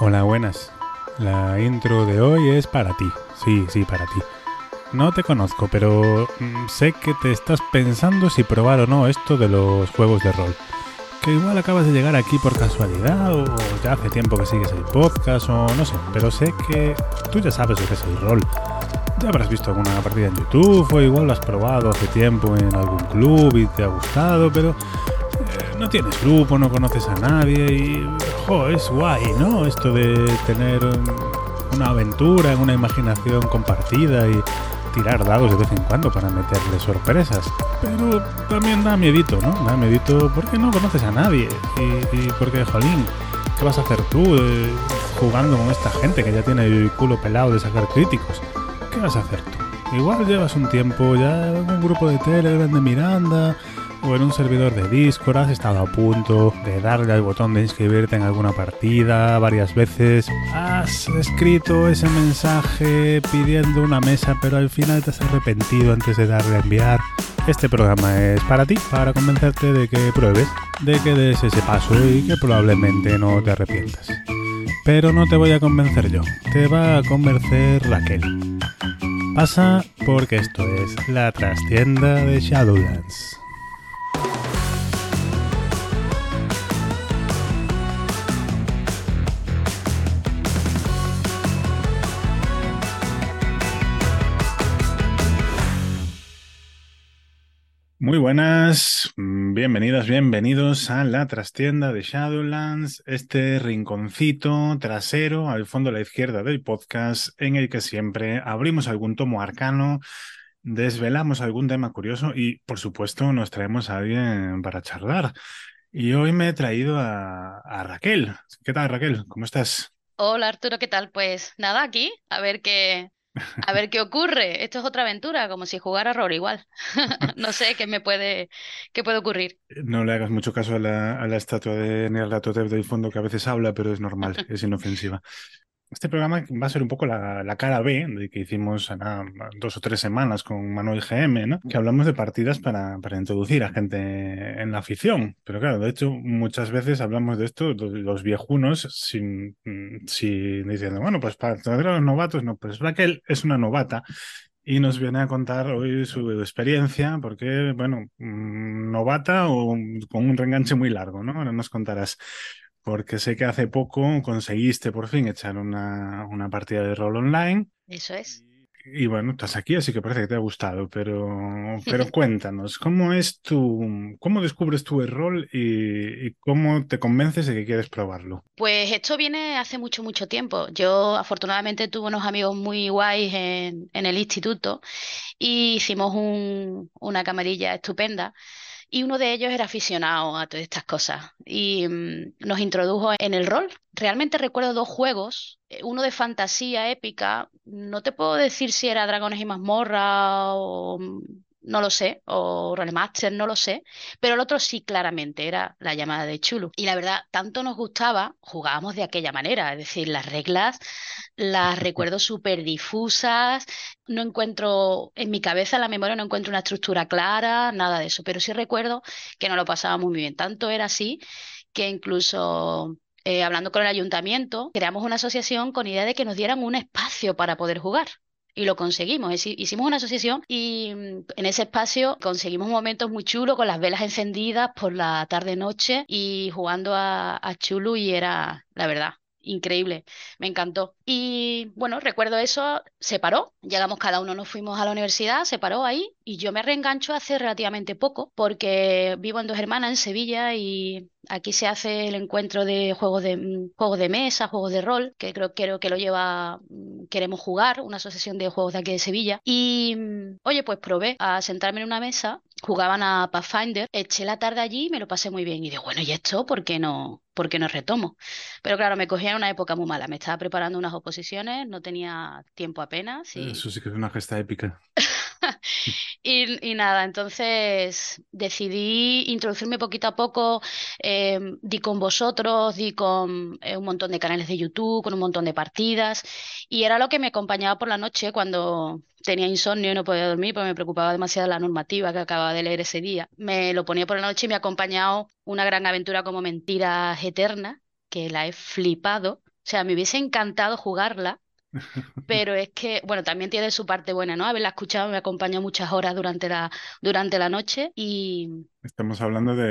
Hola, buenas. La intro de hoy es para ti. Sí, sí, para ti. No te conozco, pero mm, sé que te estás pensando si probar o no esto de los juegos de rol. Que igual acabas de llegar aquí por casualidad o ya hace tiempo que sigues el podcast o no sé, pero sé que tú ya sabes lo que es el rol. Ya habrás visto alguna partida en YouTube o igual lo has probado hace tiempo en algún club y te ha gustado, pero no tienes grupo, no conoces a nadie y jo, es guay, ¿no? Esto de tener una aventura en una imaginación compartida y tirar dados de vez en cuando para meterle sorpresas. Pero también da miedito, ¿no? Da miedito porque no conoces a nadie y, y porque, jolín, ¿qué vas a hacer tú eh, jugando con esta gente que ya tiene el culo pelado de sacar críticos? ¿Qué vas a hacer tú? Igual llevas un tiempo ya un grupo de Telegram de Miranda o en un servidor de Discord, has estado a punto de darle al botón de inscribirte en alguna partida varias veces, has escrito ese mensaje pidiendo una mesa pero al final te has arrepentido antes de darle a enviar. Este programa es para ti, para convencerte de que pruebes, de que des ese paso y que probablemente no te arrepientas. Pero no te voy a convencer yo, te va a convencer Raquel. Pasa porque esto es la trastienda de Shadowlands. Muy buenas, bienvenidas, bienvenidos a la trastienda de Shadowlands, este rinconcito trasero al fondo a la izquierda del podcast en el que siempre abrimos algún tomo arcano, desvelamos algún tema curioso y, por supuesto, nos traemos a alguien para charlar. Y hoy me he traído a, a Raquel. ¿Qué tal, Raquel? ¿Cómo estás? Hola Arturo, ¿qué tal? Pues nada, aquí, a ver qué, a ver qué ocurre. Esto es otra aventura, como si jugara rol igual. No sé qué me puede, qué puede ocurrir. No le hagas mucho caso a la, a la estatua de Nyarlathotep del fondo que a veces habla, pero es normal, es inofensiva. Este programa va a ser un poco la, la cara B de que hicimos ah, dos o tres semanas con Manuel GM, ¿no? Que hablamos de partidas para, para introducir a gente en la afición. Pero claro, de hecho, muchas veces hablamos de esto, los, los viejunos, sin, sin diciendo, bueno, pues para los novatos, no, pues Raquel es una novata y nos viene a contar hoy su experiencia, porque, bueno, mm, novata o con un reenganche muy largo, ¿no? Ahora nos contarás porque sé que hace poco conseguiste por fin echar una, una partida de rol online. Eso es. Y, y bueno, estás aquí, así que parece que te ha gustado, pero, pero cuéntanos, ¿cómo es tu, cómo descubres tu rol y, y cómo te convences de que quieres probarlo? Pues esto viene hace mucho, mucho tiempo. Yo afortunadamente tuve unos amigos muy guays en, en el instituto y hicimos un- una camarilla estupenda. Y uno de ellos era aficionado a todas estas cosas y mm, nos introdujo en el rol. Realmente recuerdo dos juegos, eh, uno de fantasía épica, no te puedo decir si era Dragones y Mazmorra o mm, no lo sé, o Rolemaster, no lo sé, pero el otro sí claramente era la llamada de Chulu. Y la verdad, tanto nos gustaba, jugábamos de aquella manera, es decir, las reglas las recuerdo súper difusas, no encuentro en mi cabeza, en la memoria, no encuentro una estructura clara, nada de eso, pero sí recuerdo que nos lo pasábamos muy bien. Tanto era así que incluso eh, hablando con el ayuntamiento, creamos una asociación con idea de que nos dieran un espacio para poder jugar. Y lo conseguimos. Hici- Hicimos una asociación y mm, en ese espacio conseguimos momentos muy chulos con las velas encendidas por la tarde-noche y jugando a, a Chulu y era, la verdad, increíble. Me encantó. Y bueno, recuerdo eso, se paró. Llegamos, cada uno nos fuimos a la universidad, se paró ahí y yo me reengancho hace relativamente poco porque vivo en Dos Hermanas, en Sevilla, y aquí se hace el encuentro de juegos de, mm, juegos de mesa, juegos de rol, que creo, creo que lo lleva mm, Queremos Jugar, una asociación de juegos de aquí de Sevilla. Y mm, oye, pues probé a sentarme en una mesa. Jugaban a Pathfinder, eché la tarde allí y me lo pasé muy bien. Y digo, bueno, ¿y esto por qué no, por qué no retomo? Pero claro, me cogía en una época muy mala. Me estaba preparando unas oposiciones, no tenía tiempo apenas y Eso sí que es una gesta épica. Y, nada, entonces decidí introducirme poquito a poco, eh, di con vosotros, di con eh, un montón de canales de YouTube, con un montón de partidas, y era lo que me acompañaba por la noche cuando tenía insomnio y no podía dormir, porque me preocupaba demasiado la normativa que acababa de leer ese día. Me lo ponía por la noche y me ha acompañado una gran aventura como Mentiras Eternas, que la he flipado. O sea, me hubiese encantado jugarla, pero es que, bueno, también tiene su parte buena, ¿no? Haberla escuchado me acompañó muchas horas durante la, durante la noche y... Estamos hablando de,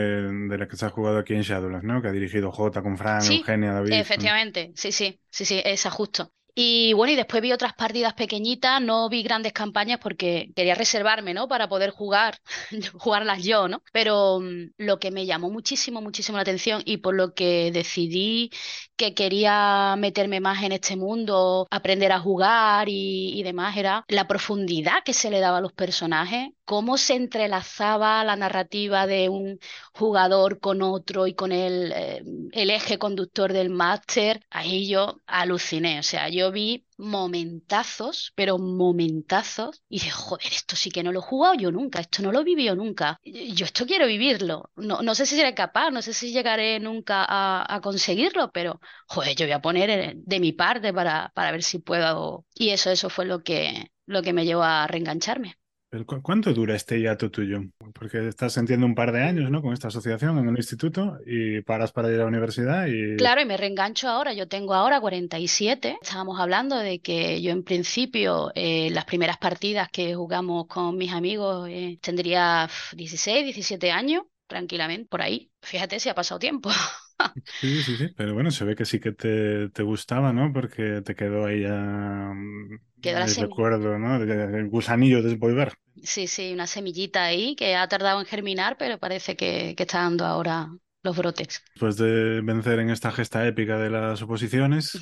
de la que se ha jugado aquí en Shadowlands, ¿no? Que ha dirigido J con Fran, Sí, Eugenia, David. efectivamente, sí, sí, sí, sí, esa justo. Y bueno, y después vi otras partidas pequeñitas, no vi grandes campañas porque quería reservarme, ¿no? Para poder jugar, jugarlas yo, ¿no? Pero mm, lo que me llamó muchísimo, muchísimo la atención y por lo que decidí que quería meterme más en este mundo, aprender a jugar y, y demás, era la profundidad que se le daba a los personajes, cómo se entrelazaba la narrativa de un jugador con otro y con el, eh, el eje conductor del máster, ahí yo aluciné. O sea, yo vi momentazos, pero momentazos, y dije, joder, esto sí que no lo he jugado yo nunca, esto no lo he vivido nunca. Yo esto quiero vivirlo. No, no sé si seré capaz, no sé si llegaré nunca a, a conseguirlo, pero joder, yo voy a poner eh, de mi parte para, para ver si puedo. Y eso, eso fue lo que, lo que me llevó a reengancharme. ¿Cu- ¿Cuánto dura este hiato tuyo? Porque estás entiendo un par de años, ¿no? Con esta asociación en un instituto y paras para ir a la universidad y... Claro, y me reengancho ahora. Yo tengo ahora 47. Estábamos hablando de que yo en principio, eh, las primeras partidas que jugamos con mis amigos, eh, tendría uf, 16, 17 años, tranquilamente, por ahí. Fíjate si ha pasado tiempo. Sí, sí, sí, pero bueno, se ve que sí que te, te gustaba, ¿no? Porque te quedó ahí ya mm, Quedó el recuerdo, ¿no? El gusanillo de volver. Sí, sí, una semillita ahí que ha tardado en germinar, pero parece que, que está dando ahora los brotes. Después de vencer en esta gesta épica de las oposiciones,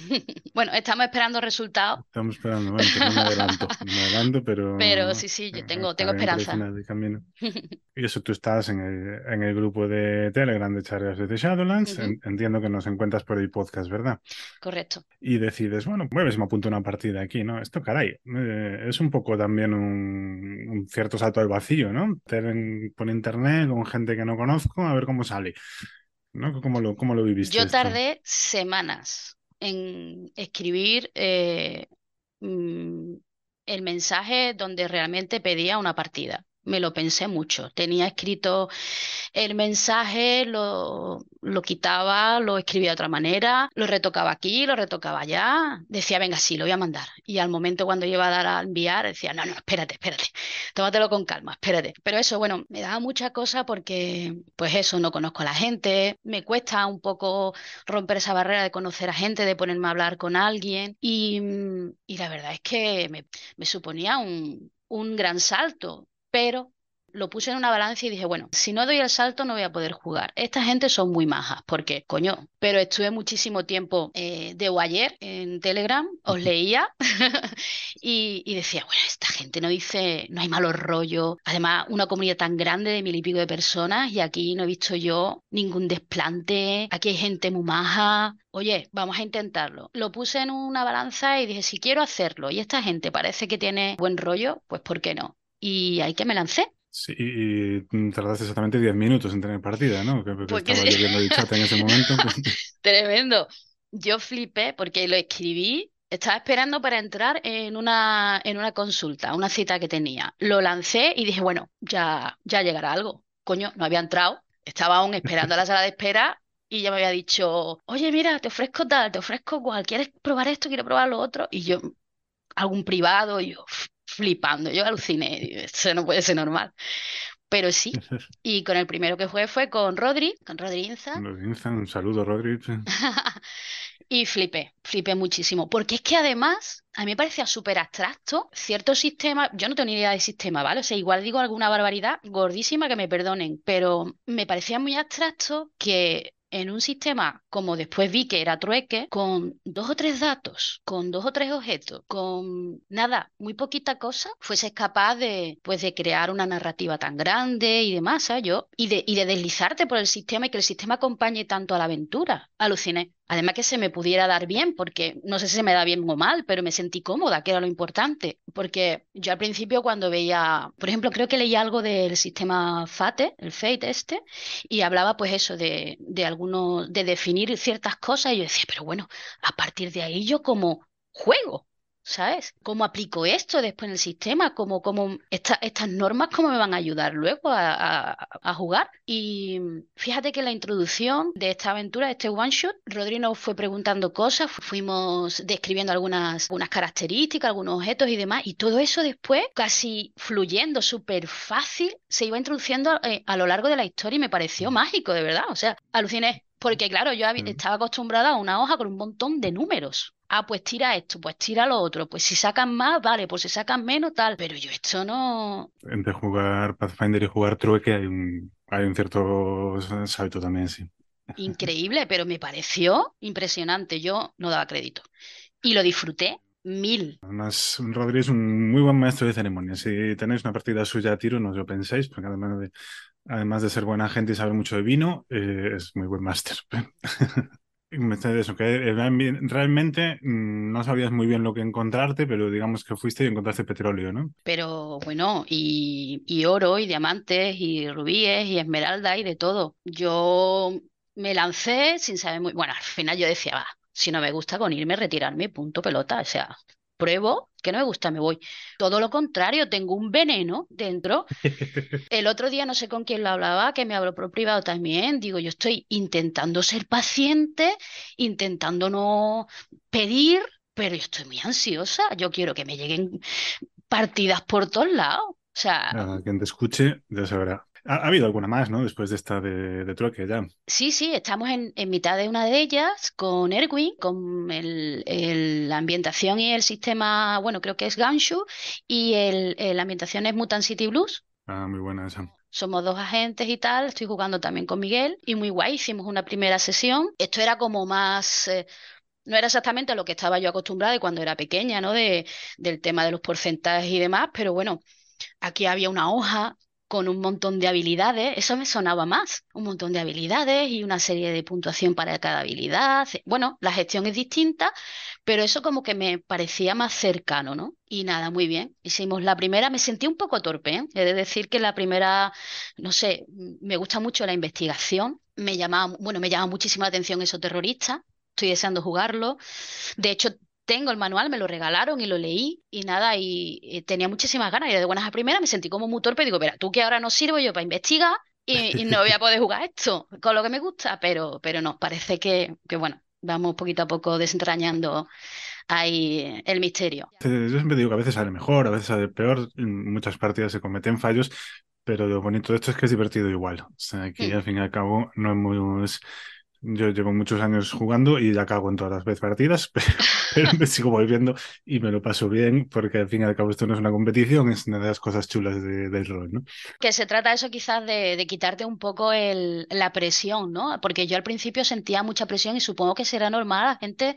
Bueno, estamos esperando resultados, estamos esperando, bueno, no me adelanto, no me adelanto, pero pero sí, sí, yo tengo, tengo esperanza. Y eso tú estás en el, en el grupo de Telegram de Charlas de Shadowlands. Entiendo que nos encuentras por el podcast, ¿verdad? correcto. Y decides, bueno, si me apunto una partida aquí, ¿no? Esto, caray, eh, es un poco también un, un cierto salto al vacío, ¿no? Por internet con gente que no conozco, a ver cómo sale, ¿no? ¿Cómo lo, cómo lo viviste Yo esto? tardé semanas en escribir eh, mm, el mensaje donde realmente pedía una partida. Me lo pensé mucho. Tenía escrito el mensaje, lo, lo quitaba, lo escribía de otra manera, lo retocaba aquí, lo retocaba allá. Decía, venga, sí, lo voy a mandar. Y al momento cuando iba a dar a enviar, decía, no, no, espérate, espérate, tómatelo con calma, espérate. Pero eso, bueno, me daba mucha cosa porque, pues eso, no conozco a la gente, me cuesta un poco romper esa barrera de conocer a gente, de ponerme a hablar con alguien. Y, y la verdad es que me, me suponía un, un gran salto, pero lo puse en una balanza y dije, bueno, si no doy el salto no voy a poder jugar. Esta gente son muy majas, porque, coño, pero estuve muchísimo tiempo eh, de ayer en Telegram, os leía y, y decía, bueno, esta gente no dice, no hay malos rollos. Además, una comunidad tan grande de mil y pico de personas y aquí no he visto yo ningún desplante, aquí hay gente muy maja. Oye, vamos a intentarlo. Lo puse en una balanza y dije, si quiero hacerlo y esta gente parece que tiene buen rollo, pues ¿por qué no? Y ahí que me lancé. Sí, y, tardaste exactamente 10 minutos en tener partida, ¿no? Que, que Porque estaba sí. lloviendo el chat en ese momento. pues, Tremendo. Yo flipé porque lo escribí, estaba esperando para entrar en una, en una consulta, una cita que tenía. Lo lancé y dije, bueno, ya, ya llegará algo. Coño, no había entrado, estaba aún esperando a la sala de espera y ya me había dicho, oye, mira, te ofrezco tal, te ofrezco cual, ¿quieres probar esto? ¿Quieres probar lo otro? Y yo, algún privado, y yo flipando, yo aluciné, esto no puede ser normal. Pero sí, y con el primero que jugué fue con Rodri, con Rodri Inza. dicen, un saludo, Rodri. Y flipé, flipé muchísimo, porque es que además a mí me parecía súper abstracto cierto sistema, yo no tengo ni idea de sistema, ¿vale? O sea, igual digo alguna barbaridad gordísima que me perdonen, pero me parecía muy abstracto que en un sistema, como después vi que era trueque, con dos o tres datos, con dos o tres objetos, con nada, muy poquita cosa, fueses capaz de, pues, de crear una narrativa tan grande y demás, ¿sabes? Yo, y de, y de deslizarte por el sistema y que el sistema acompañe tanto a la aventura. Aluciné. Además que se me pudiera dar bien, porque no sé si se me da bien o mal, pero me sentí cómoda, que era lo importante. Porque yo al principio cuando veía, por ejemplo, creo que leía algo del sistema FATE, el FATE este, y hablaba pues eso de, de algunos, de definir ciertas cosas, y yo decía, pero bueno, a partir de ahí yo como juego. ¿Sabes? ¿Cómo aplico esto después en el sistema? ¿Cómo, cómo estas normas cómo me van a ayudar luego a, jugar? Y fíjate que la introducción de esta aventura, de este one shot, Rodri nos fue preguntando cosas, fuimos describiendo algunas, algunas características, algunos objetos y demás, y todo eso después, casi fluyendo, súper fácil, se iba introduciendo eh, a lo largo de la historia y me pareció mágico, de verdad. O sea, aluciné. Porque claro, yo estaba acostumbrada a una hoja con un montón de números. Ah, pues tira esto, pues tira lo otro. Pues si sacan más, vale, pues si sacan menos, tal. Pero yo esto no. Entre jugar Pathfinder y jugar Trueque hay un, hay un cierto salto también, sí. Increíble, pero me pareció impresionante. Yo no daba crédito. Y lo disfruté mil. Además, Rodríguez es un muy buen maestro de ceremonias. Si tenéis una partida suya a tiro, no os lo penséis, porque además de, además de ser buena gente y saber mucho de vino, eh, es muy buen máster. realmente mm, no sabías muy bien lo que encontrarte, pero digamos que fuiste y encontraste petróleo, ¿no? Pero bueno, y, y oro, y diamantes, y rubíes, y esmeralda, y de todo. Yo me lancé sin saber muy... Bueno, al final yo decía, va, si no me gusta con irme, retirarme, punto pelota. O sea, pruebo, que no me gusta, me voy. Todo lo contrario, tengo un veneno dentro. El otro día no sé con quién lo hablaba, que me habló por privado también. Digo, yo estoy intentando ser paciente, intentando no pedir, pero yo estoy muy ansiosa. Yo quiero que me lleguen partidas por todos lados. O sea, quien te escuche ya sabrá. Ha, habido alguna más, ¿no? Después de esta de, de ya. Sí, sí, estamos en, mitad de una de ellas con Erwin, con el, la ambientación y el sistema, bueno, creo que es Ganshu, y el, la ambientación es Mutant City Blues. Ah, muy buena esa. Somos dos agentes y tal, estoy jugando también con Miguel y muy guay, hicimos una primera sesión. Esto era como más... Eh, no era exactamente lo que estaba yo acostumbrada de cuando era pequeña, ¿no? De, del tema de los porcentajes y demás, pero bueno, aquí había una hoja con un montón de habilidades, eso me sonaba más, un montón de habilidades y una serie de puntuación para cada habilidad. Bueno, la gestión es distinta, pero eso como que me parecía más cercano, ¿no? Y nada, muy bien. Hicimos la primera, me sentí un poco torpe, ¿eh? He de decir que la primera, no sé, me gusta mucho la investigación, me llamaba, bueno, me llama muchísimo la atención eso terrorista, estoy deseando jugarlo. De hecho, tengo el manual, me lo regalaron y lo leí y nada, y, tenía muchísimas ganas. Y de buenas a primeras me sentí como muy torpe. Digo, mira, tú que ahora no sirvo yo para investigar y, no voy a poder jugar esto con lo que me gusta, pero, pero no, parece que, que bueno, vamos poquito a poco desentrañando ahí el misterio. Yo siempre digo que a veces sale mejor, a veces sale peor, en muchas partidas se cometen fallos, pero lo bonito de esto es que es divertido igual. O sea, que mm. al fin y al cabo no muy yo llevo muchos años jugando y ya cago en todas las partidas, pero, me sigo volviendo y me lo paso bien porque al fin y al cabo esto no es una competición, es una de las cosas chulas del rol, ¿no? Que se trata eso quizás de, quitarte un poco el, la presión, ¿no? Porque yo al principio sentía mucha presión y supongo que será normal la gente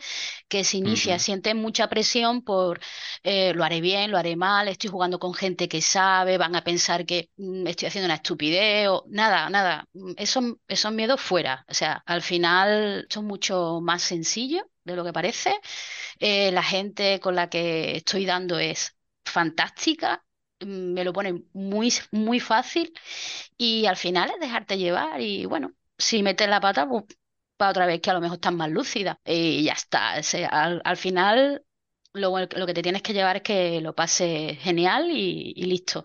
que se inicia, siente mucha presión por eh, lo haré bien, lo haré mal, estoy jugando con gente que sabe, van a pensar que mm, estoy haciendo una estupidez o nada, nada, eso, esos miedos fuera, o sea, al final final es mucho más sencillo de lo que parece. Eh, la gente con la que estoy dando es fantástica, mm, me lo pone muy, muy fácil y al final es dejarte llevar y bueno, si metes la pata, pues para otra vez que a lo mejor estás más lúcida y ya está. al, final lo, lo, que te tienes que llevar es que lo pases genial y, listo.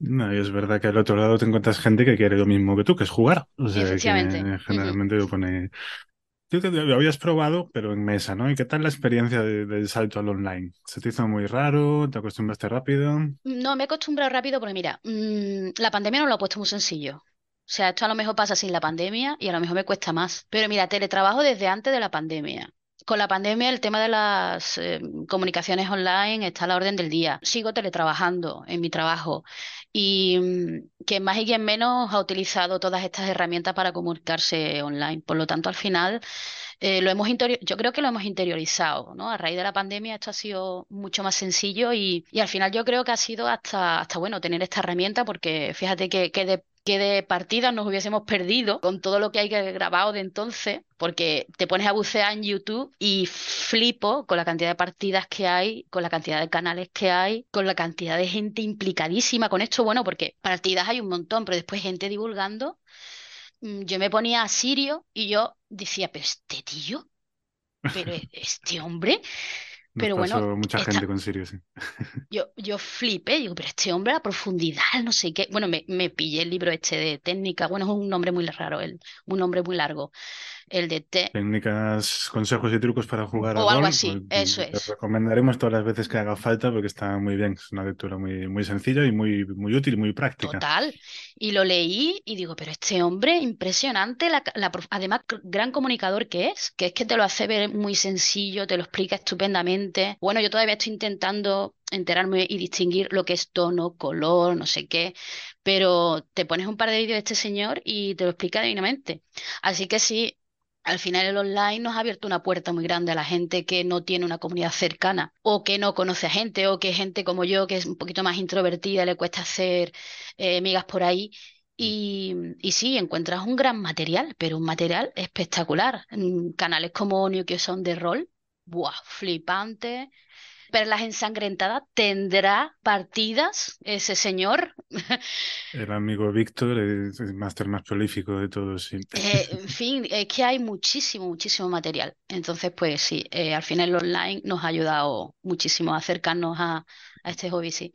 No, y es verdad que al otro lado te encuentras gente que quiere lo mismo que tú, que es jugar. O sea, que generalmente lo pone. Tú lo habías probado, pero en mesa, ¿no? ¿Y qué tal la experiencia del salto al online? ¿Se te hizo muy raro? ¿Te acostumbraste rápido? No, me he acostumbrado rápido porque mira, mm, la pandemia no lo ha puesto muy sencillo. O sea, esto a lo mejor pasa sin la pandemia y a lo mejor me cuesta más. Pero mira, teletrabajo desde antes de la pandemia con la pandemia el tema de las eh, comunicaciones online está a la orden del día. Sigo teletrabajando en mi trabajo y mm, quien más y quien menos ha utilizado todas estas herramientas para comunicarse online. Por lo tanto, al final eh, lo hemos yo creo que lo hemos interiorizado, ¿no? A raíz de la pandemia esto ha sido mucho más sencillo y, al final yo creo que ha sido hasta, hasta bueno tener esta herramienta porque fíjate que, que de que de partidas nos hubiésemos perdido con todo lo que hay grabado de entonces, porque te pones a bucear en YouTube y flipo con la cantidad de partidas que hay, con la cantidad de canales que hay, con la cantidad de gente implicadísima con esto, bueno, porque partidas hay un montón, pero después gente divulgando. Mm, yo me ponía a Sirio y yo decía, pero este tío, pero este hombre, Nos Pero pasó bueno, mucha esta- gente con Sirius. sí. yo, yo flipé, digo, pero este hombre a profundidad, no sé qué. Bueno, me, me pillé el libro este de técnica, bueno, es un nombre muy raro, el, un nombre muy largo, el de té, Técnicas, consejos y trucos para jugar a o algo rol. así, pues, eso te es. recomendaremos todas las veces que haga falta porque está muy bien. Es una lectura muy, muy sencilla y muy, muy útil y muy práctica. Total. Y lo leí y digo, pero este hombre, impresionante, la, la prof- además, gran comunicador que es, que es que te lo hace ver muy sencillo, te lo explica estupendamente. Bueno, yo todavía estoy intentando enterarme y distinguir lo que es tono, color, no sé qué, pero te pones un par de vídeos de este señor y te lo explica divinamente. Así que sí. Al final el online nos ha abierto una puerta muy grande a la gente que no tiene una comunidad cercana o que no conoce a gente o que gente como yo que es un poquito más introvertida le cuesta hacer eh, migas por ahí. Y, y sí, encuentras un gran material, pero un material espectacular. Mm, Canales como New Sound de rol, ¡buah! Flipante. Perlas ensangrentadas, tendrá partidas ese señor. El amigo Víctor es el máster más prolífico de todos. sí. Eh, en fin, es que hay muchísimo, muchísimo material. Entonces, pues sí, eh, al final el online nos ha ayudado muchísimo a acercarnos a, a este hobby, sí.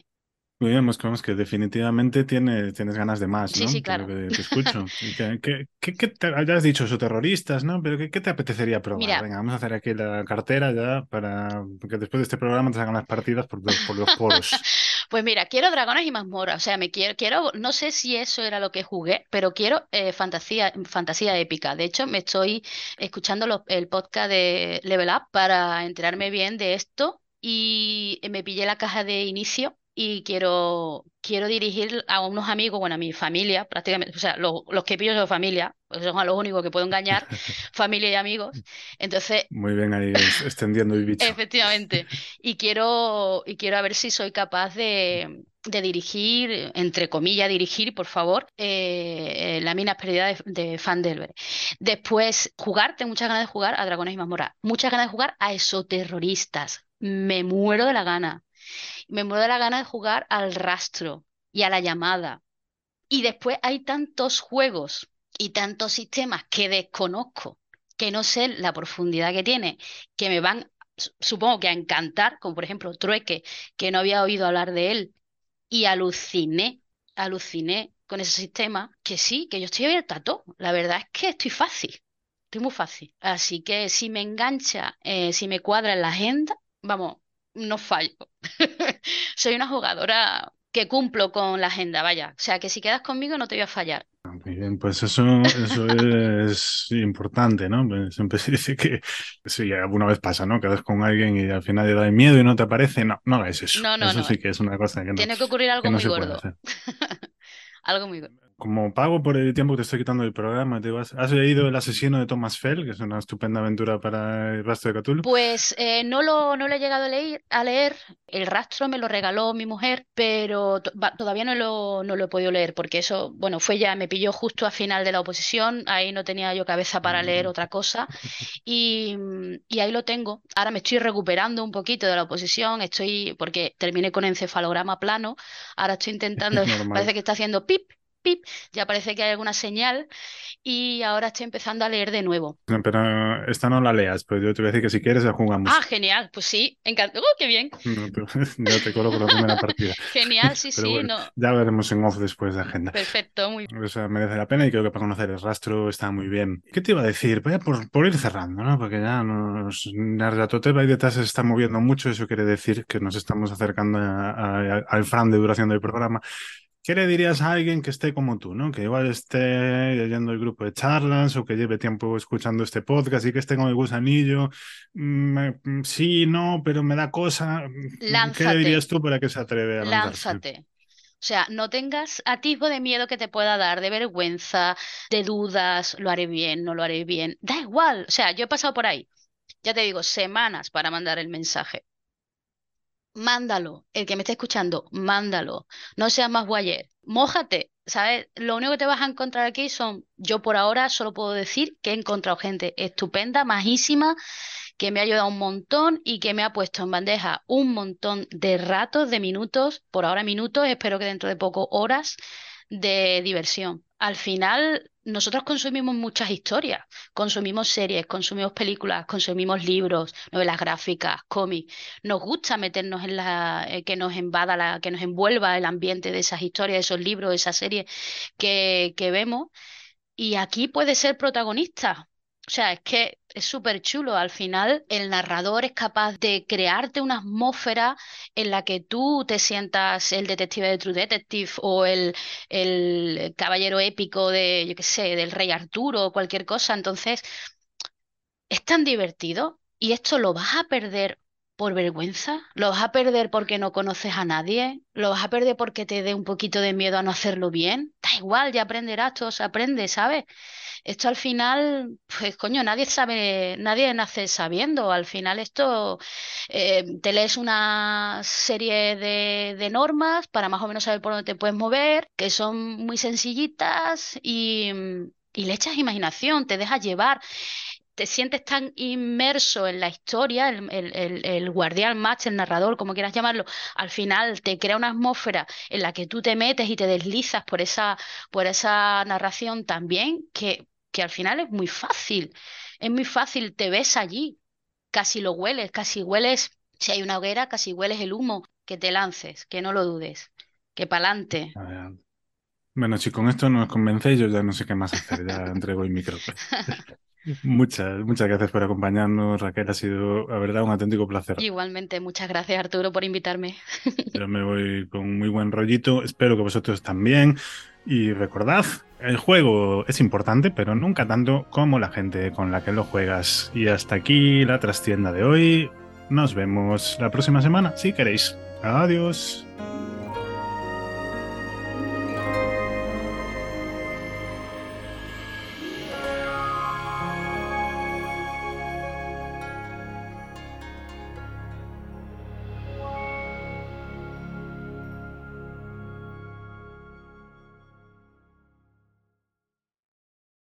Muy bien, pues vemos que definitivamente tiene, tienes ganas de más, ¿no? sí, claro. que te escucho. ¿Y qué, qué- te, ya has dicho eso, terroristas, ¿no? Pero ¿qué, qué te apetecería probar? Mira, Venga, vamos a hacer aquí la cartera ya para que después de este programa te salgan las partidas por, los- por los poros. Pues mira, quiero dragones y mazmorras. O sea, me quiero, quiero, no sé si eso era lo que jugué, pero quiero eh, fantasía, fantasía épica. De hecho, me estoy escuchando los- el podcast de Level Up para enterarme bien de esto y me pillé la caja de inicio y quiero, quiero dirigir a unos amigos, bueno, a mi familia, prácticamente, o sea, lo- los que pillo son familia, pues son a los únicos que puedo engañar, familia y amigos. Entonces, Muy bien ahí extendiendo el bicho. Efectivamente. Y quiero, y quiero a ver si soy capaz de, de dirigir, entre comillas, dirigir, por favor, eh, la mina perdida de, de. Después, jugar, tengo muchas ganas de jugar a Dragones y Mazmorras. Muchas ganas de jugar a Esoterroristas. Me muero de la gana. Me muero de la gana de jugar al Rastro y a la Llamada. Y después hay tantos juegos y tantos sistemas que desconozco, que no sé la profundidad que tiene, que me van, su- supongo que a encantar, como por ejemplo Trueque, que no había oído hablar de él, y aluciné, aluciné con ese sistema, que sí, que yo estoy abierta a todo. La verdad es que estoy fácil, estoy muy fácil. Así que si me engancha, eh, si me cuadra en la agenda, vamos, no fallo. Soy una jugadora que cumplo con la agenda, vaya. O sea, que si quedas conmigo no te voy a fallar. Muy bien, pues eso, eso es importante, ¿no? Pues Siempre se dice que sí, alguna vez pasa, ¿no? Quedas con alguien y al final le da miedo y no te aparece. No, no hagas eso. No, no, Eso no. sí que es una cosa que no, Tiene que ocurrir algo que muy se puede gordo. hacer. Algo muy gordo. Como pago por el tiempo que te estoy quitando del programa, te digo, ¿has, leído El asesino de Thomas Fell, que es una estupenda aventura para el rastro de Cthulhu? Pues eh, no lo, no lo he llegado a leer, a leer. El rastro me lo regaló mi mujer, pero todavía no lo, no lo he podido leer, porque eso, bueno, fue ya, me pilló justo a final de la oposición, ahí no tenía yo cabeza para leer Mm, otra cosa, y, y ahí lo tengo. Ahora me estoy recuperando un poquito de la oposición, estoy, porque terminé con encefalograma plano, ahora estoy intentando, parece que está haciendo pip, pip, ya parece que hay alguna señal, y ahora estoy empezando a leer de nuevo. No, Pero esta no la leas, pero yo te voy a decir que si quieres la jugamos. Ah, genial, pues sí, encantado. ¡Oh, qué bien! No te- ya te coloco la primera partida. Genial, sí, Pero sí, bueno, no. ya veremos en off después de agenda. Perfecto, muy O sea, merece la pena y creo que para conocer el rastro está muy bien. ¿Qué te iba a decir? Voy a por, por ir cerrando, ¿no? Porque ya nos... Narratotep ahí detrás se está moviendo mucho, eso quiere decir que nos estamos acercando a- a- al fran de duración del programa. ¿Qué le dirías a alguien que esté como tú, ¿no? Que igual esté leyendo el grupo de charlas o que lleve tiempo escuchando este podcast y que esté con el gusanillo? Mm, mm, sí, no, pero me da cosa. Mm, ¿Qué le Lánzate, dirías tú para que se atreve a lanzarse? lánzate. O sea, no tengas atisbo de miedo que te pueda dar, de vergüenza, de dudas, lo haré bien, no lo haré bien. Da igual. O sea, yo he pasado por ahí, ya te digo, semanas para mandar el mensaje. Mándalo. El que me esté escuchando, mándalo. No seas más guayer. Mójate, ¿sabes? Lo único que te vas a encontrar aquí son, yo por ahora solo puedo decir que he encontrado gente estupenda, majísima, que me ha ayudado un montón y que me ha puesto en bandeja un montón de ratos, de minutos, por ahora minutos, espero que dentro de poco horas de diversión. Al final, nosotros consumimos muchas historias, consumimos series, consumimos películas, consumimos libros, novelas gráficas, cómics. Nos gusta meternos en la, eh, que nos invada la, que nos envuelva el ambiente de esas historias, esos libros, esas series que, que vemos. Y aquí puede ser protagonista. O sea, es que es súper chulo. Al final, el narrador es capaz de crearte una atmósfera en la que tú te sientas el detective de True Detective o el, el caballero épico de, yo qué sé, del rey Arturo o cualquier cosa. Entonces, es tan divertido y esto lo vas a perder por vergüenza, lo vas a perder porque no conoces a nadie, lo vas a perder porque te dé un poquito de miedo a no hacerlo bien. Da igual, ya aprenderás, todo se aprende, ¿sabes? Esto al final, pues coño, nadie sabe, nadie nace sabiendo. Al final esto, eh, te lees una serie de, normas para más o menos saber por dónde te puedes mover, que son muy sencillitas y, y le echas imaginación, te dejas llevar te sientes tan inmerso en la historia, el, el, el, guardián match, el narrador, como quieras llamarlo, al final te crea una atmósfera en la que tú te metes y te deslizas por esa, por esa narración también, que, que al final es muy fácil, es muy fácil, te ves allí, casi lo hueles, casi hueles, si hay una hoguera, casi hueles el humo, que te lances, que no lo dudes, que pa'lante. Bueno, si con esto nos convencéis, yo ya no sé qué más hacer, ya entrego el micro. Muchas, muchas gracias por acompañarnos, Raquel. Ha sido, la verdad, un auténtico placer. Igualmente, muchas gracias, Arturo, por invitarme. Yo me voy con muy buen rollito. Espero que vosotros también. Y recordad, el juego es importante, pero nunca tanto como la gente con la que lo juegas. Y hasta aquí la trastienda de hoy. Nos vemos la próxima semana, si queréis. Adiós.